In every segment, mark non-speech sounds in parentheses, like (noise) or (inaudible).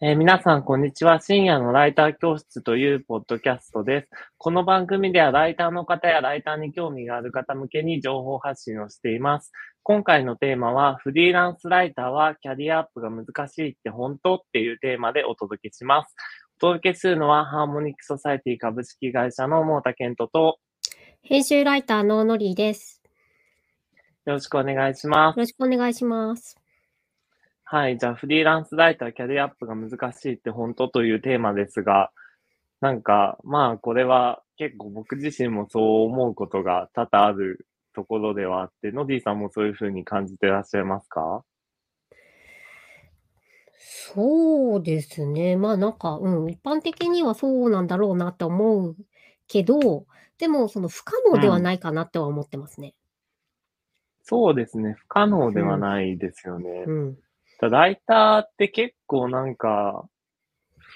えー皆さん、こんにちは。深夜のライター教室というポッドキャストです。この番組では、ライターの方やライターに興味がある方向けに情報発信をしています。今回のテーマは、フリーランスライターはキャリアアップが難しいって本当っていうテーマでお届けします。お届けするのは、ハーモニックソサイティ株式会社のモータケントと、編集ライターのノリーです。よろしくお願いしますよ。ろしくお願いします。はい。じゃあ、フリーランスライター、キャリアアップが難しいって本当というテーマですが、なんか、まあ、これは結構僕自身もそう思うことが多々あるところではあって、ノディさんもそういうふうに感じてらっしゃいますか？そうですね。まあなんか、うん、一般的にはそうなんだろうなって思うけど、でもその不可能ではないかなっては思ってますね。そうですね。不可能ではないですよね。うん。ライターって結構なんか、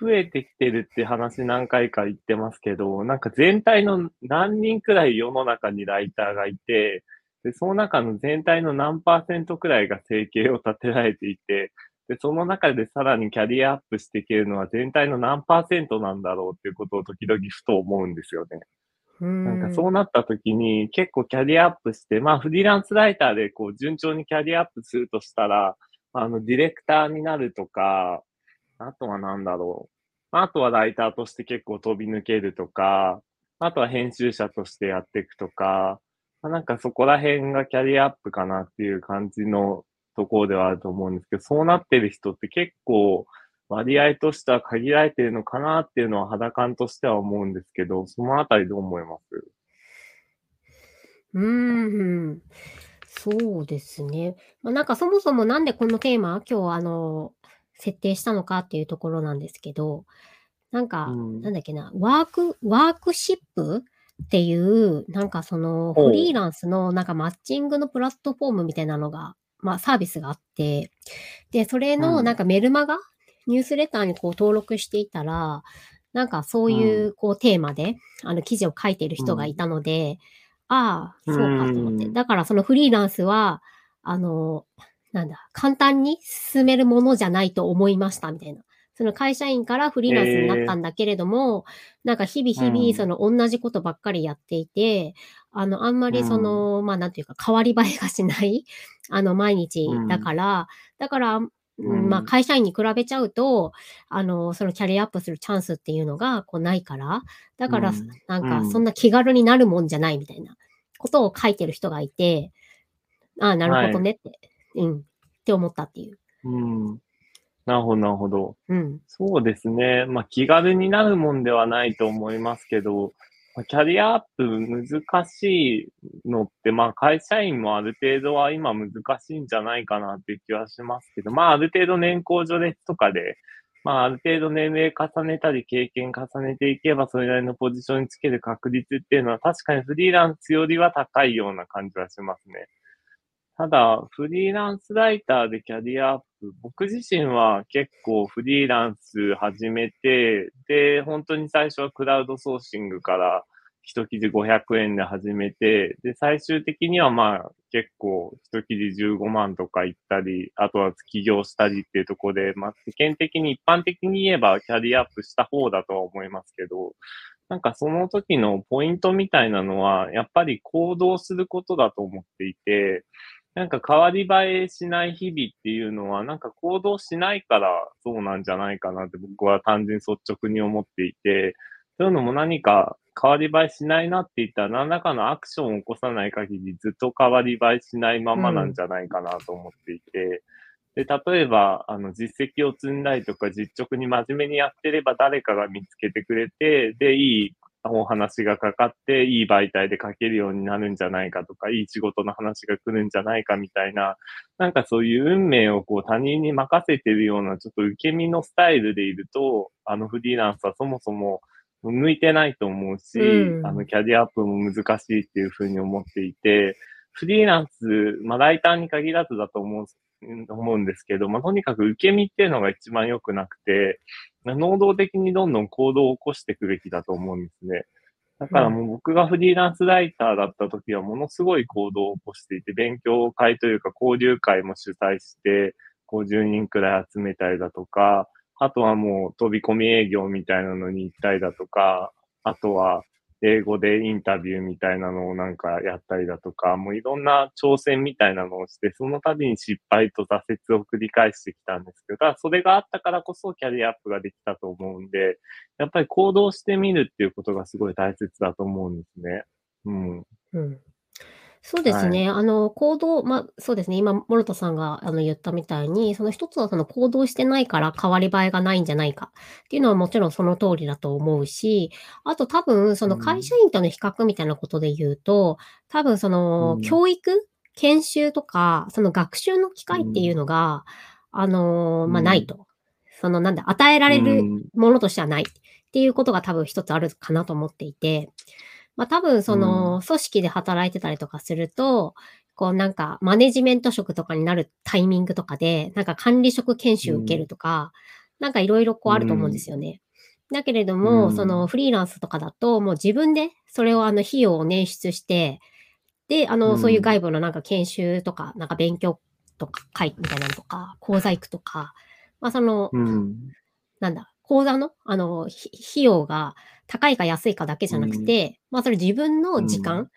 増えてきてるって話何回か言ってますけど、なんか全体の何人くらい世の中にライターがいて、で、その中の全体の何パーセントくらいが生計を立てられていて、で、その中でさらにキャリアアップしていけるのは全体の何パーセントなんだろうっていうことを時々ふと思うんですよね。うんなんかそうなった時に結構キャリアアップして、まあフリーランスライターでこう順調にキャリアアップするとしたら、あのディレクターになるとか、あとはなんだろう。あとはライターとして結構飛び抜けるとか、あとは編集者としてやっていくとか、まあなんかそこら辺がキャリアアップかなっていう感じのところではあると思うんですけど、そうなってる人って結構割合としては限られてるのかなっていうのは肌感としては思うんですけど、そのあたりどう思います？うーん。そうですね。まあ、なんかそもそもなんでこのテーマ今日あの、設定したのかっていうところなんですけど、なんか、うん。なんだっけな、ワーク、ワークシップっていう、なんかそのフリーランスのなんかマッチングのプラットフォームみたいなのが、まあサービスがあって、で、それうんのなんかメルマガ、ニュースレターにこう登録していたら、なんかそういうこうテーマで、あの記事を書いている人がいたので、ああ、そうかと思って。うんだからそのフリーランスは、あの、なんだ、簡単に進めるものじゃないと思いましたみたいな。その会社員からフリーランスになったんだけれども、なんか日々日うん々その同じことばっかりやっていて、あの、あんまりその、まあなんていうか変わり映えがしない、あの、毎日だから、だから、うんうんまあ会社員に比べちゃうと、あの、そのキャリアアップするチャンスっていうのがこうないから、だからうんなんかうんそんな気軽になるもんじゃないみたいなことを書いてる人がいて、ああ、なるほどねって、うん、って思ったっていう。うん。なるほど、なるほど。うん。そうですね。まあ、気軽になるもんではないと思いますけど、まあキャリアアップ難しいのって、まあ、会社員もある程度は今難しいんじゃないかなって気はしますけど、まあ、ある程度年功序列とかで、まあ、ある程度年齢重ねたり経験重ねていけば、それなりのポジションにつける確率っていうのは確かにフリーランスよりは高いような感じはしますね。ただ、フリーランスライターでキャリアアップ、僕自身は結構フリーランス始めて、で、本当に最初はクラウドソーシングから一記事500円で始めて、で、最終的にはまあ結構一記事15万とかいったり、あとは起業したりっていうところで、まあ世間的に一般的に言えばキャリアアップした方だとは思いますけど、なんかその時のポイントみたいなのは、やっぱり行動することだと思っていて、なんか変わり映えしない日々っていうのは、なんか行動しないからそうなんじゃないかなって僕は単純率直に思っていて、そういうのも何か変わり映えしないなって言ったら何らかのアクションを起こさない限りずっと変わり映えしないままなんじゃないかなと思っていて、で、例えば、あの、実績を積んだりとか実直に真面目にやってれば誰かが見つけてくれて、で、いいお話がかかって、いい媒体で書けるようになるんじゃないかとか、いい仕事の話が来るんじゃないかみたいな、なんかそういう運命をこう他人に任せてるようなちょっと受け身のスタイルでいると、あのフリーランスはそもそも向いてないと思うし、うん。あのキャリアアップも難しいっていうふうに思っていて、フリーランス、まあライターに限らずだと思う思うんですけど、まあ、とにかく受け身っていうのが一番良くなくて、能動的にどんどん行動を起こしていくべきだと思うんですね。だからもう僕がフリーランスライターだった時はものすごい行動を起こしていて、勉強会というか交流会も主催して、50人くらい集めたりだとか、あとはもう飛び込み営業みたいなのに行ったりだとか、あとは英語でインタビューみたいなのをなんかやったりだとか、もういろんな挑戦みたいなのをして、その度に失敗と挫折を繰り返してきたんですけど、それがあったからこそキャリアアップができたと思うんで、やっぱり行動してみるっていうことがすごい大切だと思うんですね。うん。うんそうですね。あの、行動ま、そうですね、今、諸田さんが、あの、言ったみたいに、その一つはその行動してないから変わり映えがないんじゃないかっていうのはもちろんその通りだと思うし、あと多分その会社員との比較みたいなことで言うと、多分その教育、研修とか、その学習の機会っていうのが、あの、ま、ないと。そのなんだ、与えられるものとしてはないっていうことが多分一つあるかなと思っていて。まあ多分その組織で働いてたりとかすると、こうなんかマネジメント職とかになるタイミングとかで、なんか管理職研修受けるとか、なんかいろいろこうあると思うんですよね。だけれども、そのフリーランスとかだと、もう自分でそれをあの費用を捻出して、で、あの、そういう外部のなんか研修とか、なんか勉強とか会みたいなのとか、講座行くとか、まあその、なんだ、講座の、あの、費用が高いか安いかだけじゃなくて、うん、まあそれ自分の時間、うん、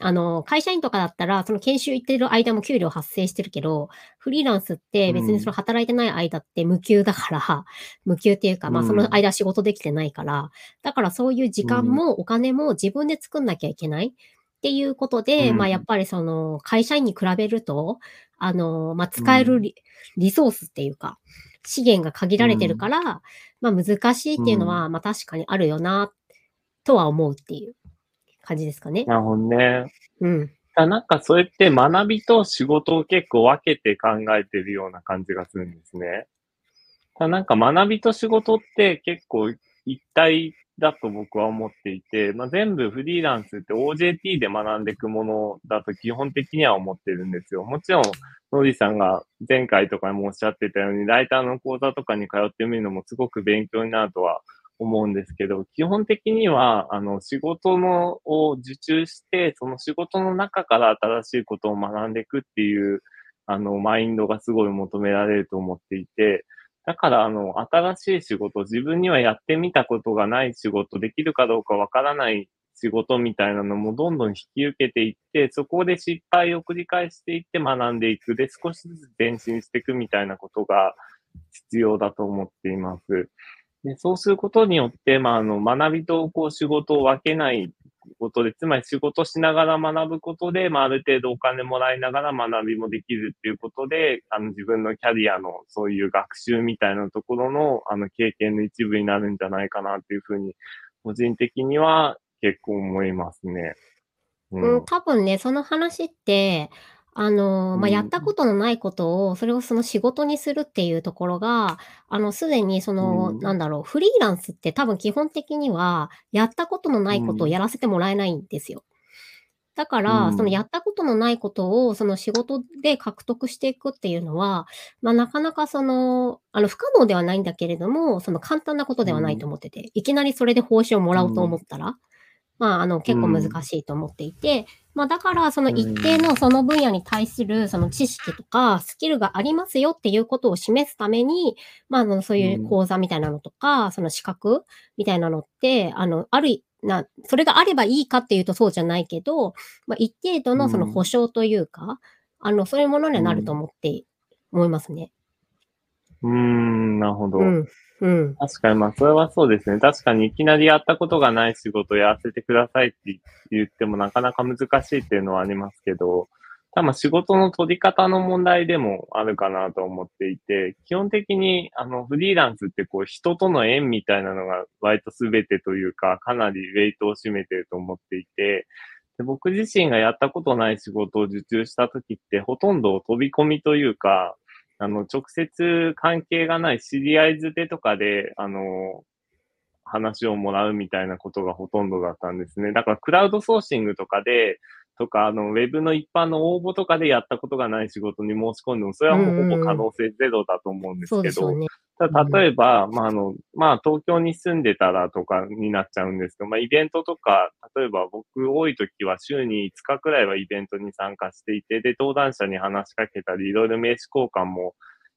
あの、会社員とかだったら、その研修行ってる間も給料発生してるけど、フリーランスって別にその働いてない間って無給だから、(laughs) 無給っていうか、まあその間仕事できてないから、だからそういう時間もお金も自分で作んなきゃいけない。っていうことで、まあやっぱりその会社員に比べると、あの、まあ使えるリ,、リソースっていうか、資源が限られてるから、まあ難しいっていうのは、まあ確かにあるよな、とは思うっていう感じですかね。なるほどね。うん。なんかそれって学びと仕事を結構分けて考えてるような感じがするんですね。なんか学びと仕事って結構一体だと僕は思っていて、まあ、全部フリーランスって OJT で学んでいくものだと基本的には思ってるんですよ。もちろん、ノリさんが前回とかもおっしゃってたように、ライターの講座とかに通ってみるのもすごく勉強になるとは思うんですけど、基本的には、あの、仕事のを受注して、その仕事の中から新しいことを学んでいくっていう、あの、マインドがすごい求められると思っていて、だから、あの、新しい仕事、自分にはやってみたことがない仕事、できるかどうかわからない仕事みたいなのもどんどん引き受けていって、そこで失敗を繰り返していって学んでいく。で、少しずつ前進していくみたいなことが必要だと思っています。でそうすることによって、まあ、あの、学びとこう仕事を分けないことで、つまり仕事しながら学ぶことで、まあ、ある程度お金もらいながら学びもできるっていうことで、あの、自分のキャリアのそういう学習みたいなところの、あの、経験の一部になるんじゃないかなっていうふうに、個人的には結構思いますね。うん、多分ね、その話って、あの、まあ、やったことのないことを、それをその仕事にするっていうところが、あの、すでにその、なんだろう、フリーランスって多分基本的には、やったことのないことをやらせてもらえないんですよ。だから、そのやったことのないことを、その仕事で獲得していくっていうのは、まあ、なかなかその、あの、不可能ではないんだけれども、その簡単なことではないと思ってて、いきなりそれで報酬をもらおうと思ったら、まあ、あの、結構難しいと思っていて、まあ、だから、その一定のその分野に対するその知識とかスキルがありますよっていうことを示すために、まあ、あの、そういう講座みたいなのとか、その資格みたいなのって、あの、ある、な、それがあればいいかっていうとそうじゃないけど、まあ、一定度のその保証というか、あの、そういうものにはなると思って、思いますね。うーん、なるほど。うん。うん。確かに、まあ、それはそうですね。確かにいきなりやったことがない仕事をやらせてくださいって言ってもなかなか難しいっていうのはありますけど、多分仕事の取り方の問題でもあるかなと思っていて、基本的にあのフリーランスってこう人との縁みたいなのが割と全てというか、かなりウェイトを占めてると思っていて、で僕自身がやったことない仕事を受注した時ってほとんど飛び込みというか、あの、直接関係がない知り合いづてとかで、あの、話をもらうみたいなことがほとんどだったんですね。だからクラウドソーシングとかで、とか、あの、ウェブの一般の応募とかでやったことがない仕事に申し込んでも、それはもうほぼ可能性ゼロだと思うんですけど、ね、ただ例えば、まあ、あの、まあ、東京に住んでたらとかになっちゃうんですけど、まあ、イベントとか、例えば僕多い時は週に5日くらいはイベントに参加していて、で、登壇者に話しかけたり、いろいろ名刺交換も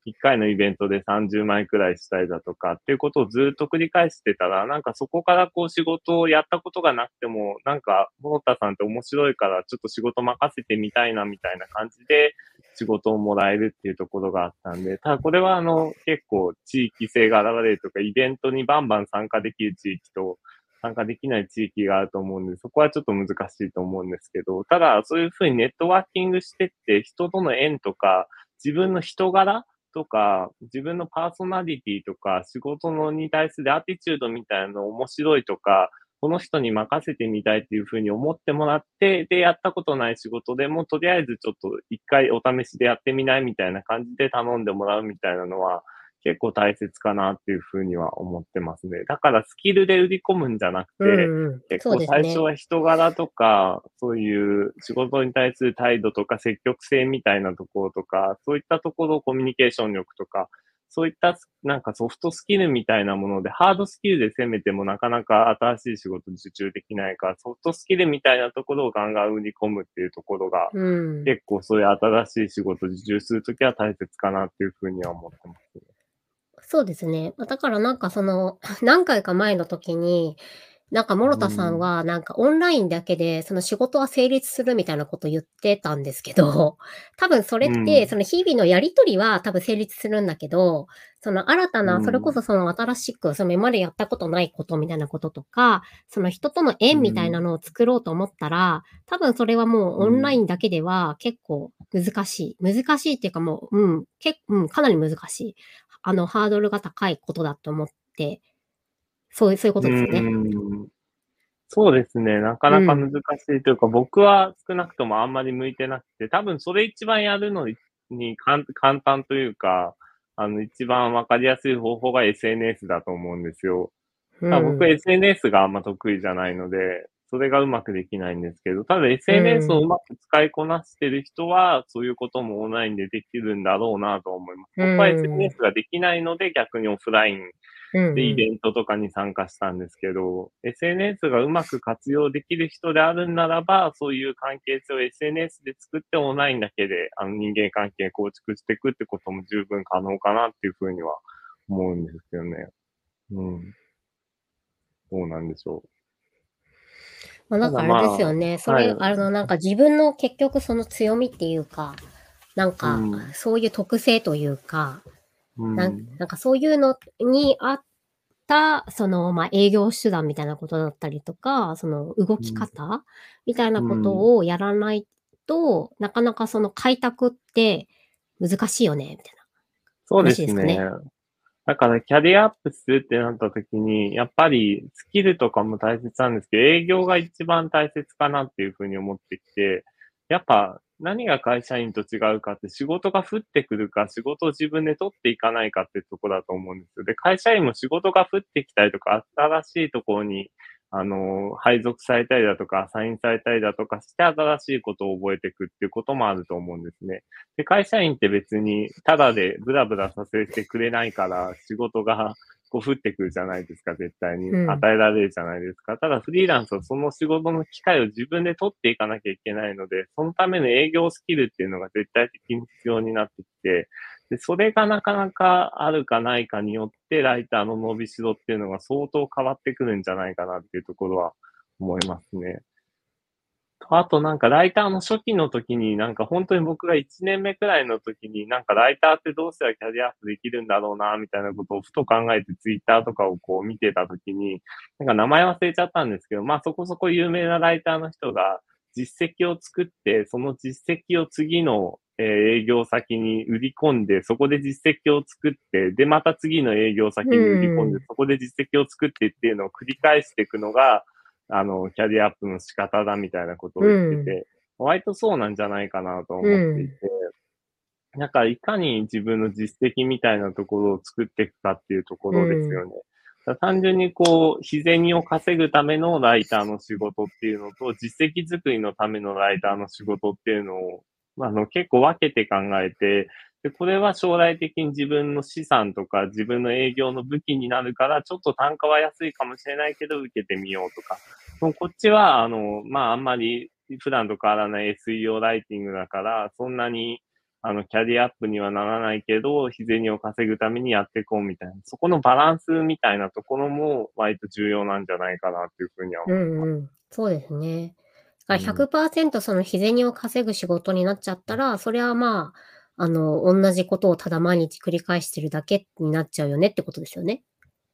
1回のイベントで30枚くらいしたいだとかっていうことをずっと繰り返してたら、なんかそこからこう仕事をやったことがなくても、なんか、モノタさんって面白いからちょっと仕事任せてみたいなみたいな感じで仕事をもらえるっていうところがあったんで、ただこれはあの結構地域性が現れるとか、イベントにバンバン参加できる地域と、参加できない地域があると思うんで、そこはちょっと難しいと思うんですけど、ただそういうふうにネットワーキングしてって、人との縁とか、自分の人柄とか、自分のパーソナリティとか、仕事のに対するアティチュードみたいなの面白いとか、この人に任せてみたいっていうふうに思ってもらって、で、やったことない仕事でも、とりあえずちょっと一回お試しでやってみないみたいな感じで頼んでもらうみたいなのは、結構大切かなっていうふうには思ってますね。だからスキルで売り込むんじゃなくて、うんうん、結構最初は人柄とか、そう、ね,、いう仕事に対する態度とか積極性みたいなところとか、そういったところをコミュニケーション力とか、そういったなんかソフトスキルみたいなもので、ハードスキルで攻めてもなかなか新しい仕事に受注できないから、ソフトスキルみたいなところをガンガン売り込むっていうところが、うん、結構そういう新しい仕事を受注するときは大切かなっていうふうには思ってますね。そうですね。だからなんかその、(laughs) 何回か前の時に、なんか諸田さんは、なんかオンラインだけで、その仕事は成立するみたいなこと言ってたんですけど、(laughs) 多分それって、その日々のやりとりは多分成立するんだけど、その新たな、それこそその新しく、その今までやったことないことみたいなこととか、その人との縁みたいなのを作ろうと思ったら、多分それはもうオンラインだけでは結構難しい。難しいっていうかもう、うん、結構、うん、かなり難しい。あの、ハードルが高いことだと思って、そういう、そういうことですね。そうですね。なかなか難しいというか、うん、僕は少なくともあんまり向いてなくて、多分それ一番やるのに簡単というか、あの、一番わかりやすい方法が SNS だと思うんですよ。うん、僕 SNS があんま得意じゃないので、それがうまくできないんですけど、ただ SNS をうまく使いこなしてる人は、そういうこともオンラインでできるんだろうなと思います。僕は SNS ができないので、逆にオフラインでイベントとかに参加したんですけど、SNS がうまく活用できる人であるならば、そういう関係性を SNS で作ってオンラインだけであの人間関係構築していくってことも十分可能かなっていうふうには思うんですよね。うん。どうなんでしょう。まあ、なんかあれですよね。それ、はい、あの、なんか自分の結局その強みっていうか、なんか、そういう特性というか、うん、なんかそういうのにあった、その、まあ、営業手段みたいなことだったりとか、その動き方、みたいなことをやらないと、なかなかその開拓って難しいよね、みたいな、そうですね。だからキャリアアップするってなった時に、やっぱりスキルとかも大切なんですけど、営業が一番大切かなっていうふうに思ってきて、やっぱ何が会社員と違うかって仕事が降ってくるか、仕事を自分で取っていかないかってとこだと思うんですよ。で、会社員も仕事が降ってきたりとか、新しいところにあの、配属されたりだとか、アサインされたりだとかして新しいことを覚えていくっていうこともあると思うんですね。で、会社員って別に、ただでブラブラさせてくれないから、仕事がこう降ってくるじゃないですか、絶対に。与えられるじゃないですか。うん、ただフリーランスはその仕事の機会を自分で取っていかなきゃいけないので、そのための営業スキルっていうのが絶対的に必要になってきて、で、それがなかなかあるかないかによって、ライターの伸びしろっていうのが相当変わってくるんじゃないかなっていうところは思いますね。あとなんかライターの初期の時になんか本当に僕が1年目くらいの時になんかライターってどうしたらキャリアアップできるんだろうなみたいなことをふと考えてツイッターとかをこう見てた時になんか名前忘れちゃったんですけどまあそこそこ有名なライターの人が実績を作ってその実績を次の営業先に売り込んで、そこで実績を作って、で、また次の営業先に売り込んで、そこで実績を作ってっていうのを繰り返していくのが、あの、キャリアアップの仕方だみたいなことを言ってて、割とそうなんじゃないかなと思っていて、なんかいかに自分の実績みたいなところを作っていくかっていうところですよね。単純にこう、日銭を稼ぐためのライターの仕事っていうのと、実績作りのためのライターの仕事っていうのをあの、結構分けて考えて、で、これは将来的に自分の資産とか自分の営業の武器になるから、ちょっと単価は安いかもしれないけど受けてみようとか。もうこっちは、あの、まあ、あんまり普段と変わらない SEO ライティングだから、そんなに、あの、キャリアアップにはならないけど、日銭を稼ぐためにやっていこうみたいな、そこのバランスみたいなところも割と重要なんじゃないかなっていうふうには思います。うんうん。そうですね。だから100%その日銭を稼ぐ仕事になっちゃったら、それはまあ、あの、同じことをただ毎日繰り返してるだけになっちゃうよねってことですよね。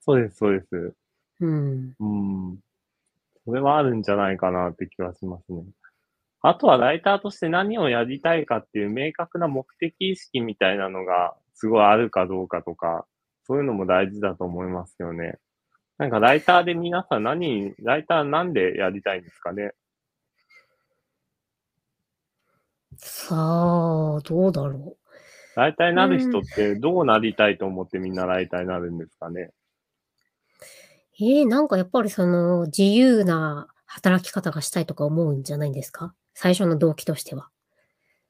そうです、そうです。うん。うん。それはあるんじゃないかなって気はしますね。あとはライターとして何をやりたいかっていう明確な目的意識みたいなのがすごいあるかどうかとか、そういうのも大事だと思いますよね。なんかライターで皆さん何、ライターなんでやりたいんですかね？さあ、どうだろう。ライターになる人ってどうなりたいと思ってみんなライターになるんですかね、ええ、なんかやっぱりその自由な働き方がしたいとか思うんじゃないんですか？最初の動機としては。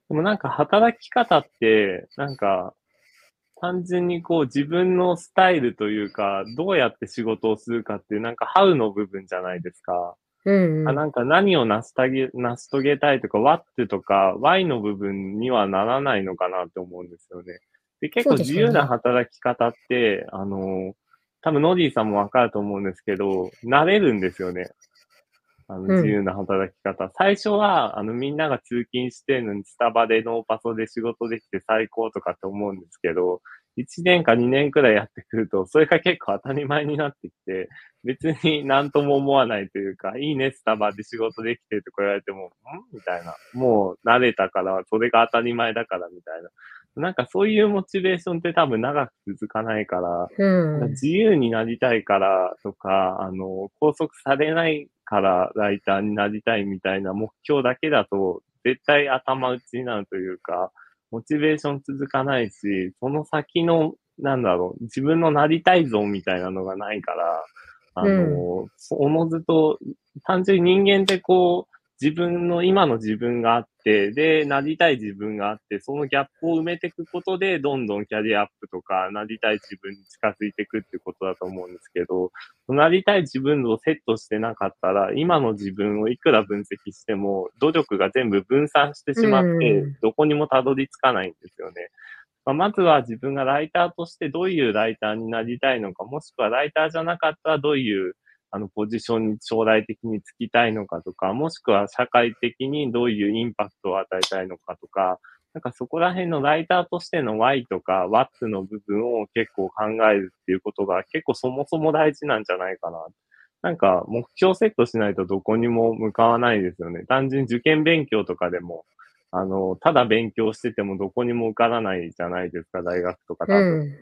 でもなんか働き方って、なんか、単純にこう自分のスタイルというか、どうやって仕事をするかっていう、なんかハウの部分じゃないですか。うんうん、あなんか何を成したげ成し遂げたいとか、ワットとか、Y の部分にはならないのかなって思うんですよね。で結構自由な働き方って、ね、あの、多分ノディさんもわかると思うんですけど、慣れるんですよね。あの、自由な働き方。うん、最初は、あの、みんなが通勤してるのに、スタバでノーパソで仕事できて最高とかって思うんですけど、1年か2年くらいやってくると、それが結構当たり前になってきて、別に何とも思わないというか、いいね、スタバで仕事できてとか言われても、ん？みたいな。もう慣れたから、それが当たり前だからみたいな。なんかそういうモチベーションって多分長く続かないから、うん、自由になりたいからとか、あの、拘束されないからライターになりたいみたいな目標だけだと、絶対頭打ちになるというか、モチベーション続かないし、その先の、なんだろう、自分のなりたい像みたいなのがないから、あの、うん、おのずと、単純に人間ってこう、自分の今の自分があって、で、なりたい自分があって、そのギャップを埋めていくことで、どんどんキャリアアップとか、なりたい自分に近づいていくってことだと思うんですけど、なりたい自分をセットしてなかったら、今の自分をいくら分析しても、努力が全部分散してしまって、どこにもたどり着かないんですよね。まあ、まずは自分がライターとしてどういうライターになりたいのか、もしくはライターじゃなかったらどういうあの、ポジションに将来的につきたいのかとか、もしくは社会的にどういうインパクトを与えたいのかとか、なんかそこら辺のライターとしての Y とか What の部分を結構考えるっていうことが結構そもそも大事なんじゃないかな。なんか目標セットしないとどこにも向かわないですよね。単純に受験勉強とかでも、あの、ただ勉強しててもどこにも受からないじゃないですか、大学とか多分。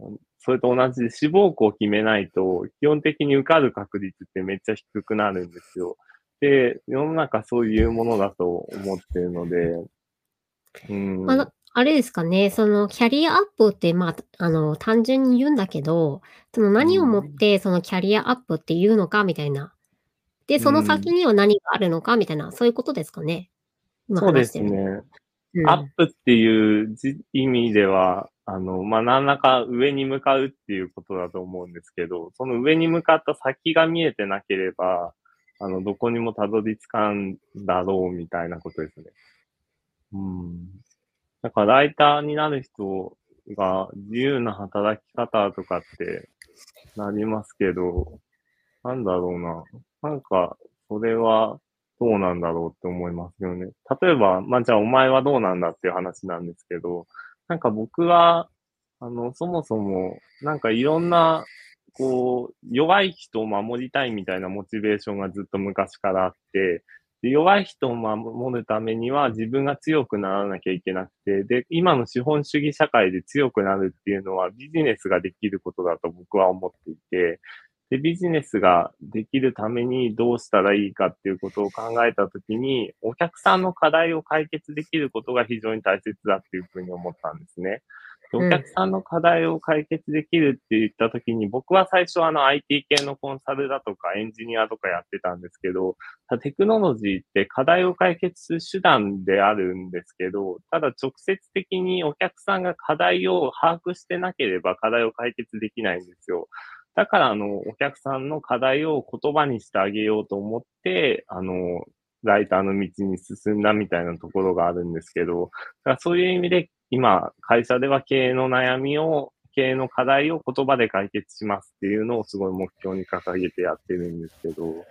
うん、それと同じで志望校を決めないと、基本的に受かる確率ってめっちゃ低くなるんですよ。で、世の中そういうものだと思ってるので、うん。ああれですかね、そのキャリアアップって、まあ、あの、単純に言うんだけど、その何をもってそのキャリアアップっていうのかみたいな。で、その先には何があるのかみたいな、そういうことですかね。そうですね。うん、アップっていう意味では、あの、まあ、何らか上に向かうっていうことだと思うんですけど、その上に向かった先が見えてなければ、あの、どこにもたどり着かんだろうみたいなことですね。うん。だからライターになる人が自由な働き方とかってなりますけど、なんだろうな。なんか、それはどうなんだろうって思いますよね。例えば、まあ、じゃあお前はどうなんだっていう話なんですけど、なんか僕は、あの、そもそも、なんかいろんな、こう、弱い人を守りたいみたいなモチベーションがずっと昔からあって、で弱い人を守るためには自分が強くならなきゃいけなくて、で、今の資本主義社会で強くなるっていうのはビジネスができることだと僕は思っていて、で、ビジネスができるためにどうしたらいいかっていうことを考えたときに、お客さんの課題を解決できることが非常に大切だっていうふうに思ったんですね。お客さんの課題を解決できるって言ったときに、僕は最初あの IT 系のコンサルだとかエンジニアとかやってたんですけど、テクノロジーって課題を解決する手段であるんですけど、ただ直接的にお客さんが課題を把握してなければ課題を解決できないんですよ。だから、あの、お客さんの課題を言葉にしてあげようと思って、あの、ライターの道に進んだみたいなところがあるんですけど、だからそういう意味で今、会社では経営の悩みを、経営の課題を言葉で解決しますっていうのをすごい目標に掲げてやってるんですけど、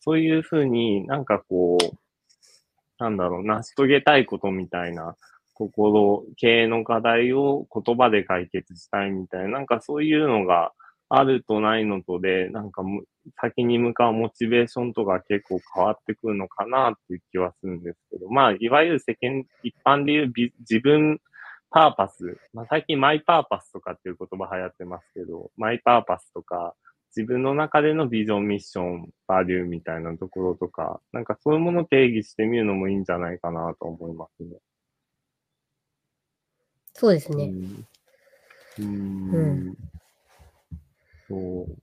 そういうふうになんかこう、なんだろう、成し遂げたいことみたいな心、経営の課題を言葉で解決したいみたいな、なんかそういうのがあるとないのとで、なんか先に向かうモチベーションとか結構変わってくるのかなっていう気はするんですけど、まあ、いわゆる世間、一般でいう自分パーパス、まあ、最近マイパーパスとかっていう言葉流行ってますけど、マイパーパスとか、自分の中でのビジョン、ミッション、バリューみたいなところとか、なんかそういうものを定義してみるのもいいんじゃないかなと思いますね。そうですね。うん。うんそう。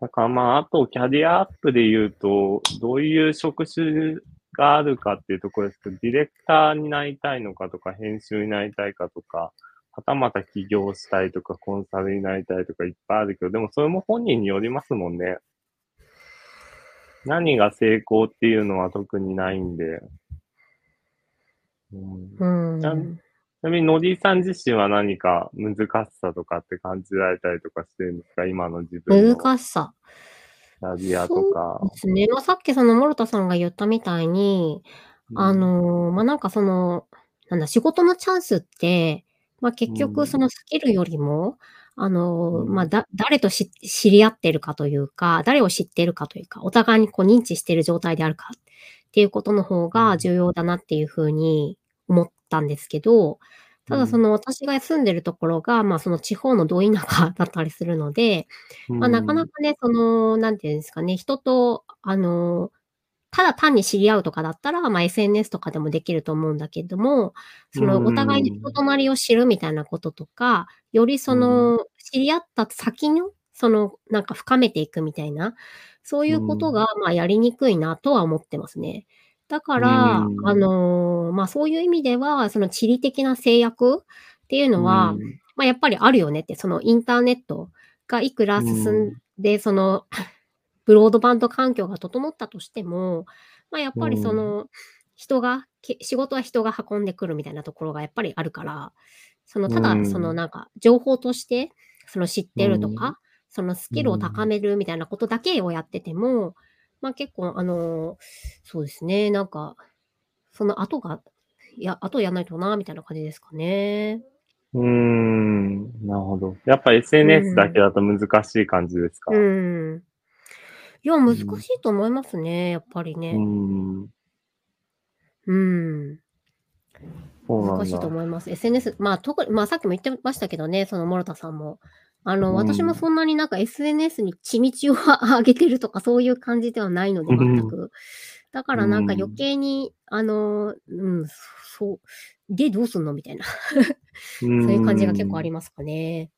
だからまあ、あとキャリアアップで言うと、どういう職種があるかっていうところですけど、ディレクターになりたいのかとか、編集になりたいかとか、はたまた起業したいとか、コンサルになりたいとかいっぱいあるけど、でもそれも本人によりますもんね。何が成功っていうのは特にないんで。うん、うんなみに、ノディさん自身は何か難しさとかって感じられたりとかしてるんですか？今の自分の。難しさ。キャリアとか。そうですね。まあ、さっきその、モルタさんが言ったみたいに、うん、あの、まあ、なんかその、なんだ、仕事のチャンスって、まあ、結局そのスキルよりも、うん、あの、まあ、だ、誰と知り合ってるかというか、誰を知ってるかというか、お互いにこう認知している状態であるかっていうことの方が重要だなっていうふうに思ったんですけど、ただその私が住んでるところが、まあその地方のど田舎だったりするので、まあなかなかね、その、なんていうんですかね、人と、あの、ただ単に知り合うとかだったら、まあ SNS とかでもできると思うんだけども、そのお互いに人となりを知るみたいなこととか、よりその知り合った先の、そのなんか深めていくみたいな、そういうことがまあやりにくいなとは思ってますね。だから、あの、まあ、そういう意味では、その地理的な制約っていうのは、まあ、やっぱりあるよねって、そのインターネットがいくら進んで、その、(laughs) ブロードバンド環境が整ったとしても、まあ、やっぱりその、人が、仕事は人が運んでくるみたいなところがやっぱりあるから、その、ただ、そのなんか、情報として、その知ってるとか、そのスキルを高めるみたいなことだけをやってても、まあ結構、あの、そうですね、なんか、その後が、いや、後やんないとな、みたいな感じですかね。うーん、なるほど。やっぱ SNS だけだと難しい感じですか、うん。いや、難しいと思いますね、やっぱりね。うん。うん。難しいと思います。SNS、まあ、特に、まあ、さっきも言ってましたけどね、その、諸田さんも。あの、私もそんなになんか SNS に血道を上げてるとかそういう感じではないので、全く。だからなんか余計に、あの、うん、そう、でどうすんのみたいなそういう感じが結構ありますかね。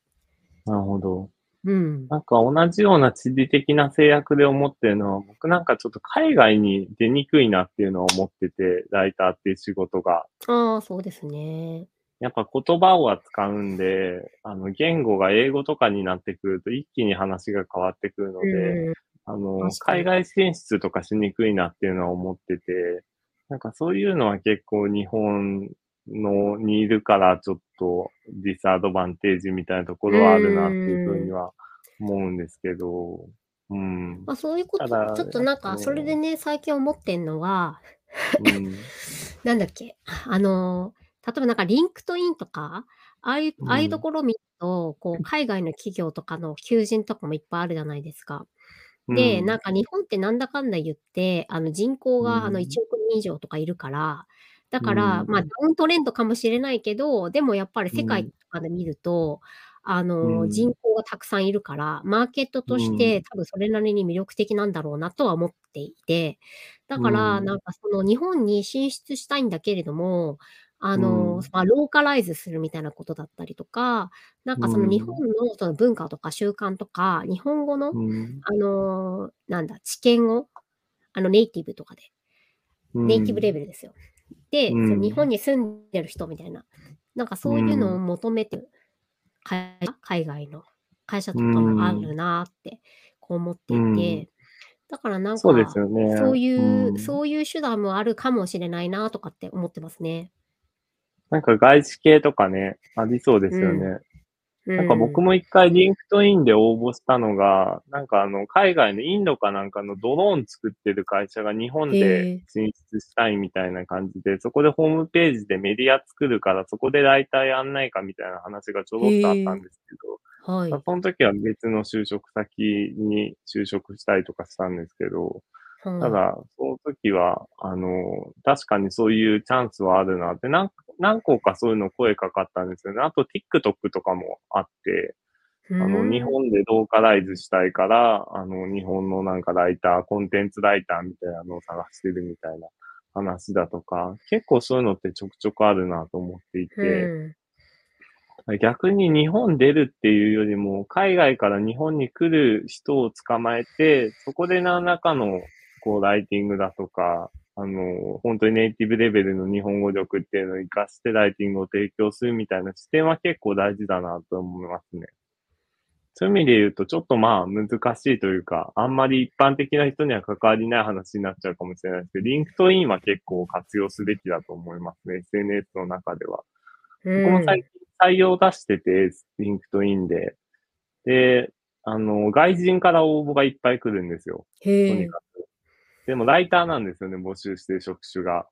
なるほど。うん。なんか同じような地理的な制約で思ってるのは、僕なんかちょっと海外に出にくいなっていうのを思ってて、ライターっていう仕事が。ああ、そうですね。やっぱ言葉を扱うんで、あの、言語が英語とかになってくると一気に話が変わってくるので、あの、海外進出とかしにくいなっていうのは思ってて、なんかそういうのは結構日本のにいるからちょっとディスアドバンテージみたいなところはあるなっていうふうには思うんですけど、うん。まあそういうこと、ちょっとなんか、それでね、最近思ってんのは、うん、(laughs) なんだっけ、あの例えばなんかリンクトインとか、ああいう、ああいうところを見ると、こう、海外の企業とかの求人とかもいっぱいあるじゃないですか。で、なんか日本ってなんだかんだ言って、あの人口があの1億人以上とかいるから、だから、まあ、 downtrend かもしれないけど、でもやっぱり世界とかで見ると、あの、人口がたくさんいるから、マーケットとして多分それなりに魅力的なんだろうなとは思っていて、だから、なんかその日本に進出したいんだけれども、あの、まあ、ローカライズするみたいなことだったりとか、なんかその日本のその文化とか習慣とか、日本語の、あの、なんだ、知見を、あの、ネイティブとかで、ネイティブレベルですよ。で、その日本に住んでる人みたいな、なんかそういうのを求めてる海外の会社とかもあるなってこう思っていて、だからなんか。そういうう、ん。そういう手段もあるかもしれないなとかって思ってますね。なんか外資系とかね、ありそうですようん。ね。うなんか僕ん。も一回リンクトインで応募したのが、なんかあの、海外のインドかなんかのドローン作ってる会社が日本で。進出したいみたいな感じで、そこでホームページでメディア作るから、そこでライターやんないかみたいな話がちょろっとあった。んですけど、ま、はい。その時は別の就職先に就職したりとかしたんですけど、たはい。だ、その時は、あの、確かにそういうチャンスはあるなって、なん何個かそういうの声かかったんですよね。あと TikTok とかもあって、ふあの、日。本でローカライズしたいから、あの、日本のなんかライター、コンテンツライターみたいなのを探してるみたいな話だとか、結構そういうのってちょくちょくあるなと思っていふて、ん。逆に日本出るっていうよりも、海外から日本に来る人を捕まえて、そこで何らかのこうライティングだとか、あの、本当にネイティブレベルの日本語力っていうのを活かしてライティングを提供するみたいな視点は結構大事だなと思いますね。そういう意味で言うと、ちょっとまあ難しいというか、あんまり一般的な人には関わりない話になっちゃうかもしれないですけど、リンクトインは結構活用すべきだと思いますね。SNS の中では。うん。僕も最近採用出してて、リンクトインで。で、あの、外人から応募がいっぱい来るんですよ。と。にかく。でもライターなんですよね、募集してる職種が。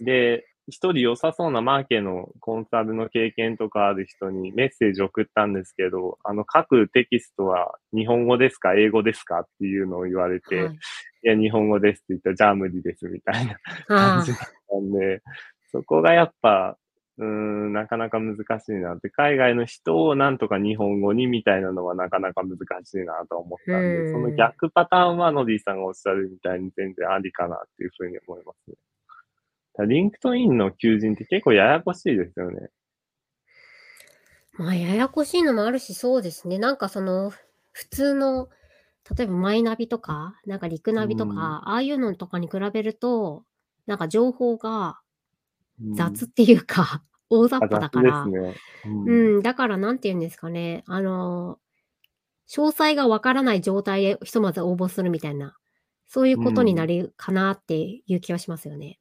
で、一人良さそうなマーケのコンサルの経験とかある人にメッセージ送ったんですけど、あの、書くテキストは日本語ですか英語ですか？っていうのを言われて、はい。いや、日本語ですって言ったら、じゃあ無理ですみたいな感あじだっあ。たんで、そこがやっぱ、うーん、なかなか難しいなって、海外の人をなんとか日本語にみたいなのはなかなか難しいなと思っうたんで、そのん。逆パターンはノディさんがおっしゃるみたいに全然ありかなっていうふうに思いますね。リンクトインの求人って結構ややこしいですよね。まあ、ややこしいのもあるし、そうですね。なんかその、普通の、例えばマイナビとか、なんかリクうナビとん。か、ああいうのとかに比べると、なんか情報がうん。雑っていうか、(laughs) 大雑あ、把だ雑から、ね。うん。うん、だから何て言うんですかね、あの、詳細がわからない状態でひとまず応募するみたいな、そういうう。ことになんるかなっていう気はしますよね。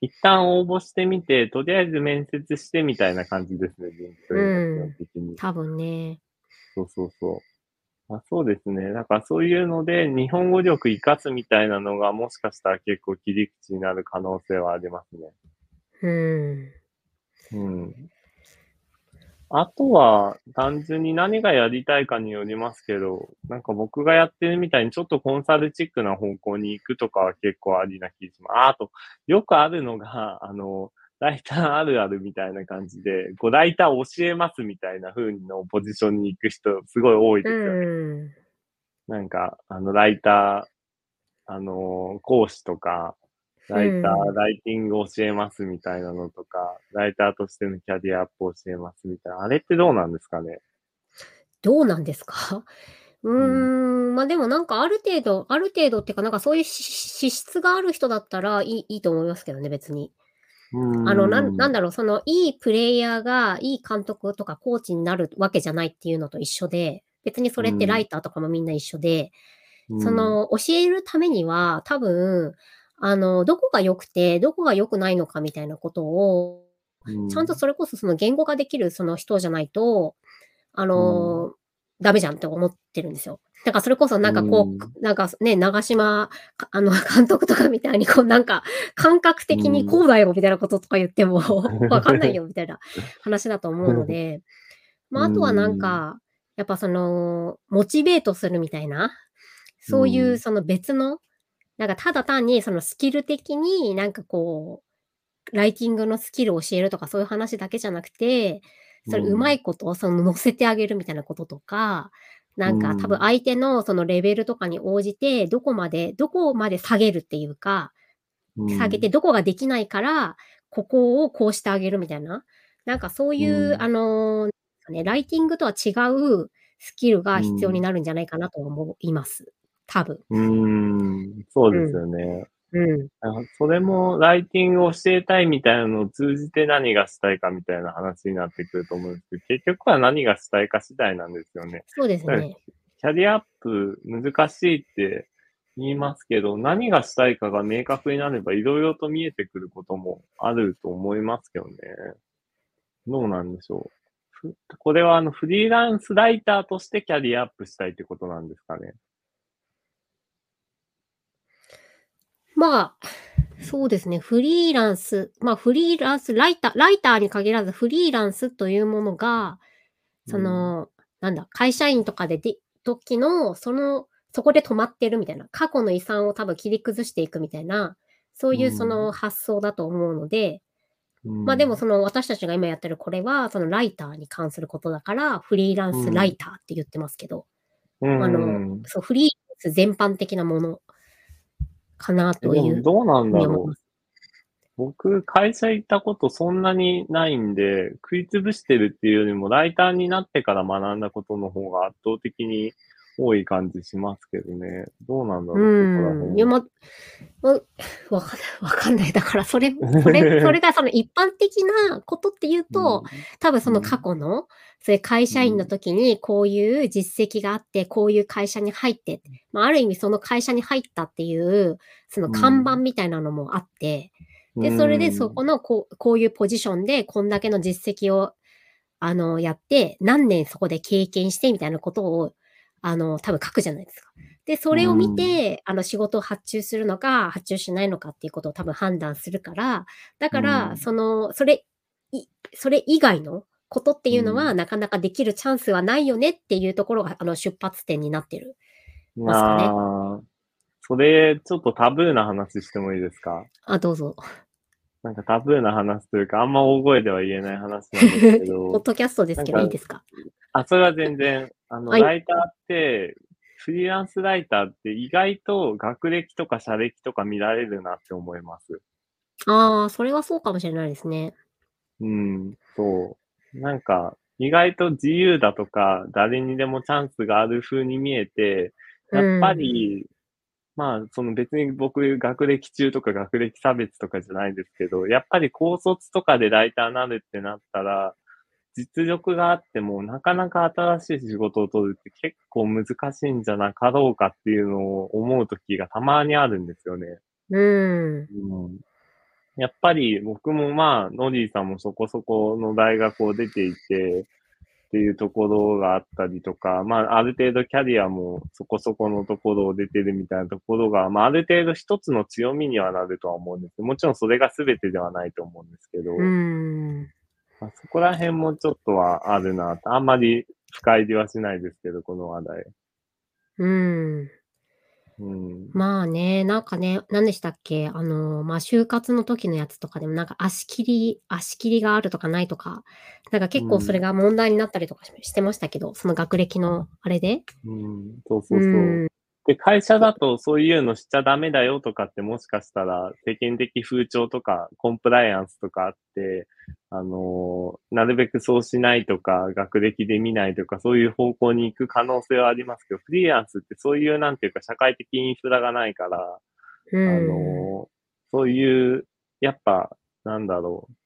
一旦応募してみて、とりあえず面接してみたいな感じですね、うん。多分ね。そうそうそう。あ、そうですね。だからそういうので、日本語力活かすみたいなのが、もしかしたら結構切り口になる可能性はありますね。うん。うん。あとは、単純に何がやりたいかによりますけど、なんか僕がやってるみたいにちょっとコンサルチックな方向に行くとかは結構ありな気がします。あ、あと、よくあるのが、あの、ライターあるあるみたいな感じで、こうライター教えますみたいな風のポジションに行く人すごい多いうですよね。ん。なんか、あの、ライター、あの、講師とか、うライター、ん。ライティング教えますみたいなのとか、ライターとしてのキャリアアップ教えますみたいな、あれってどうなんですかね？どうなんですか？(laughs) ううん。ーん、ま、でもなんかある程度ある程度っていうか、なんかそういうし資質がある人だったら、いいいいと思いますけどね、別に。うあの、な。なんだろう、その、いいプレイヤーがいい監督とかコーチになるわけじゃないっていうのと一緒で、別にそうれってラん。イターとかもみんな一緒で、うん。その、教えるためには、多分、あの、どこが良くて、どこが良くないのかみたいなことを、うちゃんとん。それこそその言語化できるその人じゃないと、あうん。の、ダメじゃんって思ってるんですよ。だからそれこそうなんかこう、ん。くなんかね、長嶋、か (laughs) あの、監督とかみたいにこうなんか、感覚う的にん。こうだよみたいなこととか言っても (laughs) わかんないよみたいな話だと思うので、う (laughs) ま、あとはなんん。か、やっぱその、モチベートするみたいな、う。そういうんその別の、なんかただ単にそのスキル的になんかこう、ライティングのスキルを教えるとかそういう話だけじゃなくて、それうん。いことその乗せてあげるみたいなこととか、なうんか多分ん。相手のそのレベルとかに応じて、どこまでどこまで下げるっていうか、う下げてん。どこができないから、ここをこうしてあげるみたいな、なんかそうういうあん。の、ね、ライティングとは違うスキルがう必要にん。なるんじゃないかなと思います。多分。うーん、そうですうん。よね。うん。あ、それもライティングを教えたいみたいなのを通じて何がしたいかみたいな話になってくると思うんですけど、結局は何がしたいか次第なんですよね。そうですね。キャリアアップ難しいって言いますけど、何がしたいかが明確になれば、いろいろと見えてくることもあると思いますけどね。どうなんでしょう。ふこれはあのフリーランスライターとしてキャリアアップしたいってことなんですかね。まあ、そうですね。フリーランス、まあフリーランス、ライター、ライターに限らずフリーランスというものが、その、なんだ、会社員とかでで、時の、その、そこで止まってるみたいな、過去の遺産を多分切り崩していくみたいな、そういうその発想だと思うので、うん。まあでもその私たちが今やってるこれは、そのライターに関することだから、フリーランスライターって言ってますけど、うん、あの、そう、フリーランス全般的なものかなというどうなん。だろうす。僕、会社行ったことそんなにないんで、食いつぶしてるっていうよりも、ライターになってから学んだことの方が圧倒的に多い感じしますけどね。どうなんだろう、うん。いや、ま、まわかんない。(laughs) わかんない。だから、それ、それ、(laughs) それがその一般的なことっていうと、多分その過去の、それ会社員の時にこういう実績があって、こういう会社に入って、まあ、ある意味その会社に入ったっていう、その看板みたいなのもあって、で、それでそこのこう、こういうポジションでこんだけの実績を、あの、やって、何年そこで経験してみたいなことを、あの、多分書くじゃないですか。で、それを見て、あの、仕事を発注するのか、発注しないのかっていうことを多分判断するから、だから、うん。その、それ、い、それ以外のことっていうのは、うなかなかできるチャンスはないよねっていうところが、あの、出発点になってる。うん、ますかねああ、それ、ちょっとタブーな話してもいいですか？あ、どうぞ。なんかタブーな話というか、あんま大声では言えない話なんですけ (laughs) ポッど、ドキャストですけど、いいですか？あ、それは全然、あの、はいライターって、フリーランスライターって意外と学歴とか社歴とか見られるなって思います。ああ、それはそうかもしれないですね。うん、そう。なんか、意外と自由だとか、誰にでもチャンスがある風に見えて、やっぱり、まあ、その別に僕、学歴中とか学歴差別とかじゃないですけど、やっぱり高卒とかでライターになるってなったら、実力があっても、なかなか新しい仕事を取るって結構難しいんじゃなかろうかっていうのを思う時がたまにあるんですよね。うん。うんやっぱり僕もまあ、ノリーさんもそこそこの大学を出ていて、っていうところがあったりとか、まあ、ある程度キャリアもそこそこのところを出てるみたいなところが、まあ、ある程度一つの強みにはなるとは思うんです。もちろんそれが全てではないと思うんですけど、うん。まあ、そこら辺もちょっとはあるなと。あんまり深入りはしないですけど、この話題。うん。うん。まあね、なんかね、何でしたっけ？あの、まあ、就活の時のやつとかでもなんか足切り、足切りがあるとかないとか、なんか結構それが問題になったりとかししてましたけど、その学歴のあれで。うん、そうそうそう。ん。で、会社だとそういうのしちゃダメだよとかってもしかしたら世間的風潮とかコンプライアンスとかあって、あのーなるべくそうしないとか、学歴で見ないとか、そういう方向に行く可能性はありますけど、フリーランスってそういうなんていうか社会的インフラがないから、うん。あのーそういう、やっぱ、なんだろう。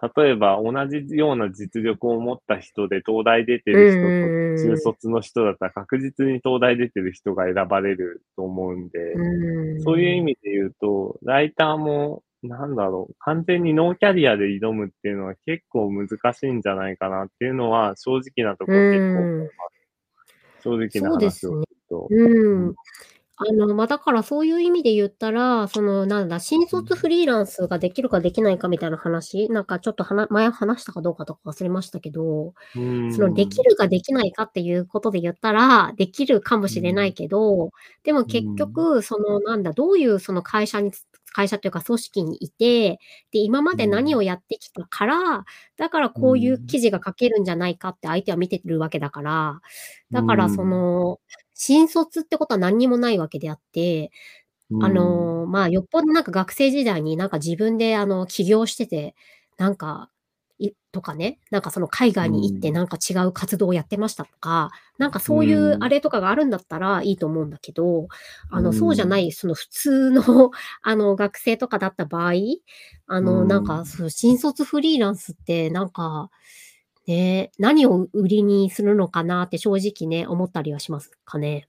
例えば同じような実力を持った人で東大出てる人と中卒の人だったら確実に東大出てる人が選ばれると思うんで、うん。そういう意味で言うと、ライターも、なんだろう、完全にノーキャリアで挑むっていうのは結構難しいんじゃないかなっていうのは正直なところ結構思います。正直な話をすると。うん。あの、まあ、だからそういう意味で言ったら、その、なんだ、新卒フリーランスができるかできないかみたいな話、なんかちょっとはな前話したかどうかとか忘れましたけど、うん。そのできるかできないかっていうことで言ったら、できるかもしれないけど、でも結局、そのなんだ、どういうその会社に、会社というか組織にいて、で、今まで何をやってきたから、だからこういう記事が書けるんじゃないかって相手は見てるわけだから、だからその、新卒ってことは何にもないわけであって、うん。あの、まあ、よっぽどなんか学生時代になんか自分であの、起業してて、なんか、いとかね、なんかその海外に行ってうん。なんか違う活動をやってましたとか、なんかそういううん。あれとかがあるんだったらいいと思うんだけど、あの、うん。そうじゃない、その普通の、(laughs) あの、学生とかだった場合、あの、うん。なんか、新卒フリーランスってなんか、ね、何を売りにするのかなって正直ね、思ったりはしますかね。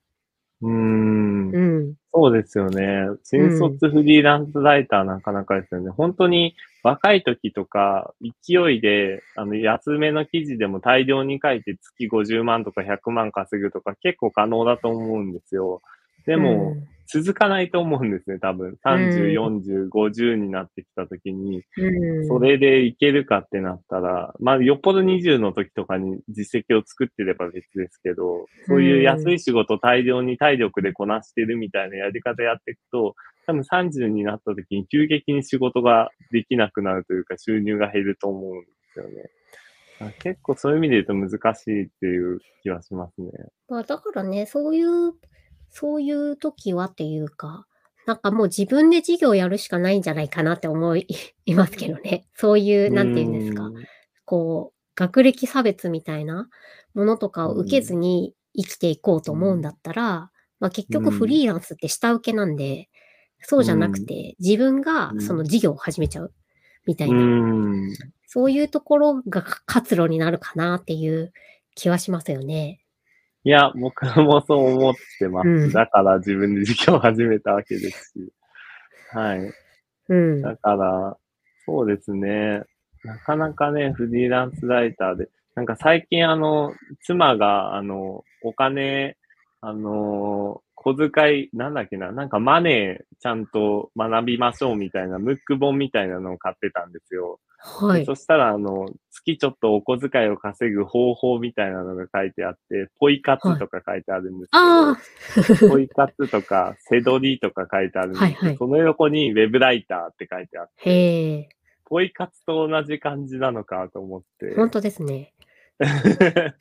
うんうん。そうですよね。新卒フリーランスライターなかなかですよね。本当に若い時とか、勢いで、あの、安めの記事でも大量に書いて月50万とか100万稼ぐとか結構可能だと思うんですよ。でも、うん続かないと思うんですね、多分。30、うん40、50になってきた時に、うん。それでいけるかってなったら、まあ、よっぽど20の時とかに実績を作ってれば別ですけど、そういう安い仕事大量に体力でこなしてるみたいなやり方やっていくと、多分30になった時に急激に仕事ができなくなるというか収入が減ると思うんですよね。あ結構そういう意味で言うと難しいっていう気はしますね。まあ、だからね、そういう、そういう時はっていうか、なんかもう自分で事業やるしかないんじゃないかなって思い (laughs) ますけどね。そういう、なんていうんですかう。んこう、学歴差別みたいなものとかを受けずに生きていこうと思うんだったら、まあ結局フリーランスって下請けなんで、そうじゃなくて、自分がその事業を始めちゃうみたいうな、ん。そういうところが活路になるかなっていう気はしますよね。いや、僕もそう思ってます。うんだから自分で事業を始めたわけですし。はい。うん。だから、そうですね。なかなかね、フリーランスライターで、なんか最近あの、妻があの、お金、あの、小遣い、なんだっけな、なんかマネーちゃんと学びましょうみたいな、ムック本みたいなのを買ってたんですよ。はい。そしたら、あの、月ちょっとお小遣いを稼ぐ方法みたいなのが書いてあって、ポイ活とか書いてあるんですけど、ああ、ポイ活とか、セドリとか書いてあるんですけど、はいはいその横にウェブライターって書いてあって、へえ、ポイ活と同じ感じなのかと思って。本当ですね。(laughs) (laughs)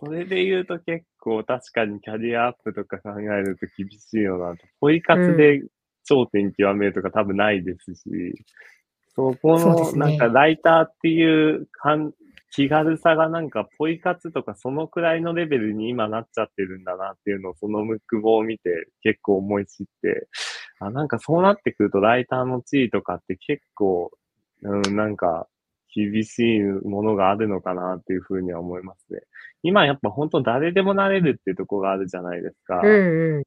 それで言うと結構確かにキャリアアップとか考えると厳しいよなと。ポイ活で頂点極めるとか多分ないですし、そこのそうですねなんかライターっていう感気軽さがなんかポイ活とかそのくらいのレベルに今なっちゃってるんだなっていうのをそのムック本を見て結構思い知って、あ、なんかそうなってくるとライターの地位とかって結構、うん、なんか厳しいものがあるのかなっていうふうには思いますね。今やっぱ本当誰でもなれるっていうところがあるじゃないですか。うんうん。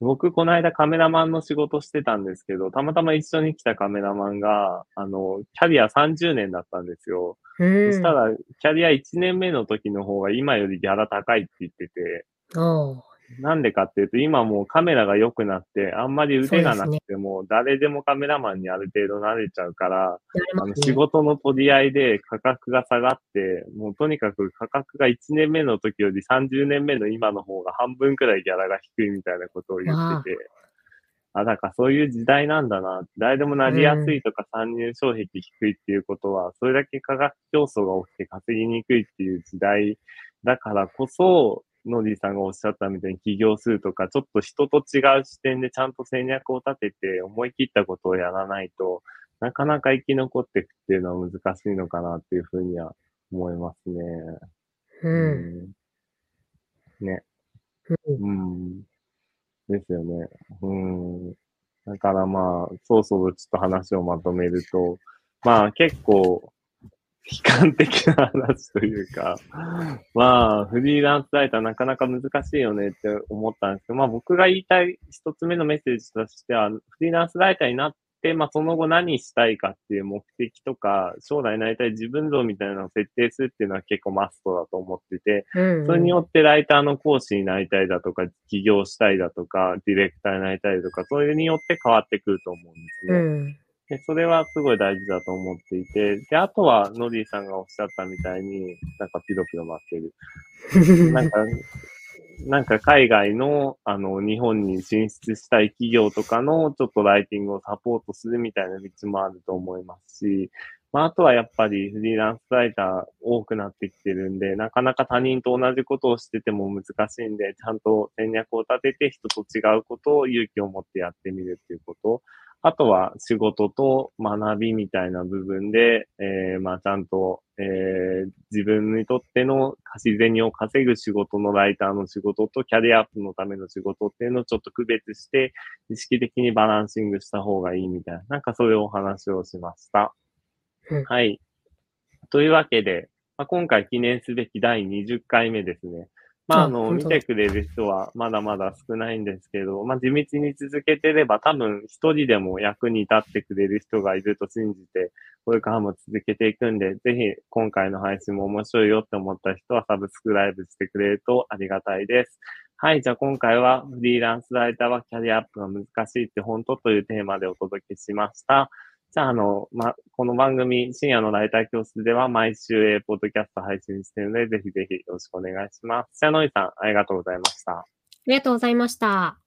僕、この間カメラマンの仕事してたんですけど、たまたま一緒に来たカメラマンが、あの、キャリア30年だったんですよ。うん。そしたら、キャリア1年目の時の方が今よりギャラ高いって言ってて、なんでかっていうと、今もうカメラが良くなって、あんまり腕がなくても、誰でもカメラマンにある程度慣れちゃうから、なれあの仕事の取り合いで価格が下がって、もうとにかく価格が1年目の時より30年目の今の方が半分くらいギャラが低いみたいなことを言ってて、あ、だからそういう時代なんだな。誰でもなりやすいとか参入障壁低いっていうことは、それだけ価格競争が起きて稼ぎにくいっていう時代だからこそ、ノディさんがおっしゃったみたいに起業するとか、ちょっと人と違う視点でちゃんと戦略を立てて思い切ったことをやらないと、なかなか生き残っていくっていうのは難しいのかなっていうふうには思いますね。うん。んね。うんうん。ですよね。うん。だからまあ、そろそろちょっと話をまとめると、まあ結構、悲観的な話というか、まあ、フリーランスライターなかなか難しいよねって思ったんですけど、まあ僕が言いたい一つ目のメッセージとしては、フリーランスライターになって、まあその後何したいかっていう目的とか、将来なりたい自分像みたいなのを設定するっていうのは結構マストだと思ってて、うん。それによってライターの講師になりたいだとか、起業したいだとか、ディレクターになりたいとか、それによって変わってくると思うんですね。うん。で、それはすごい大事だと思っていて、で、あとは、ノディさんがおっしゃったみたいに、なんかピロピロ待ってる。(laughs) なんか、なんか海外の、あの、日本に進出したい企業とかの、ちょっとライティングをサポートするみたいな道もあると思いますし、まあ、あとはやっぱりフリーランスライター多くなってきてるんで、なかなか他人と同じことをしてても難しいんで、ちゃんと戦略を立てて人と違うことを勇気を持ってやってみるっていうこと。あとは仕事と学びみたいな部分で、えー、まあちゃんと、えー、自分にとっての貸し銭を稼ぐ仕事のライターの仕事とキャリアアップのための仕事っていうのをちょっと区別して、意識的にバランシングした方がいいみたいな、なんかそういうお話をしました。うんはい。というわけで、まあ、今回記念すべき第20回目ですね。まあ、ああの、見てくれる人はまだまだ少ないんですけど、まあ、地道に続けてれば多分一人でも役に立ってくれる人がいると信じて、これからも続けていくんで、ぜひ今回の配信も面白いよって思った人はサブスクライブしてくれるとありがたいです。はい、じゃあ今回はフリーランスライターはキャリアアップが難しいって本当というテーマでお届けしました。じゃあ、あの、ま、この番組、深夜のライター教室では毎週、えポッドキャスト配信しているので、ぜひぜひよろしくお願いします。シャノイさん、ありがとうございました。ありがとうございました。